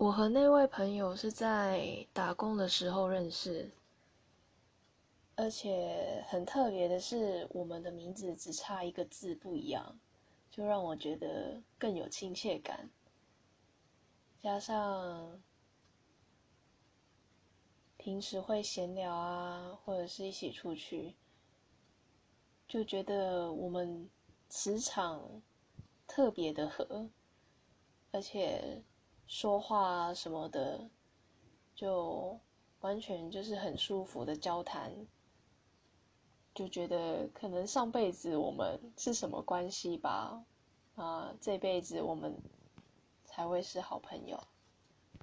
我和那位朋友是在打工的时候认识，而且很特别的是，我们的名字只差一个字不一样，就让我觉得更有亲切感。加上平时会闲聊啊，或者是一起出去，就觉得我们磁场特别的合，而且。说话啊什么的，就完全就是很舒服的交谈，就觉得可能上辈子我们是什么关系吧，啊，这辈子我们才会是好朋友。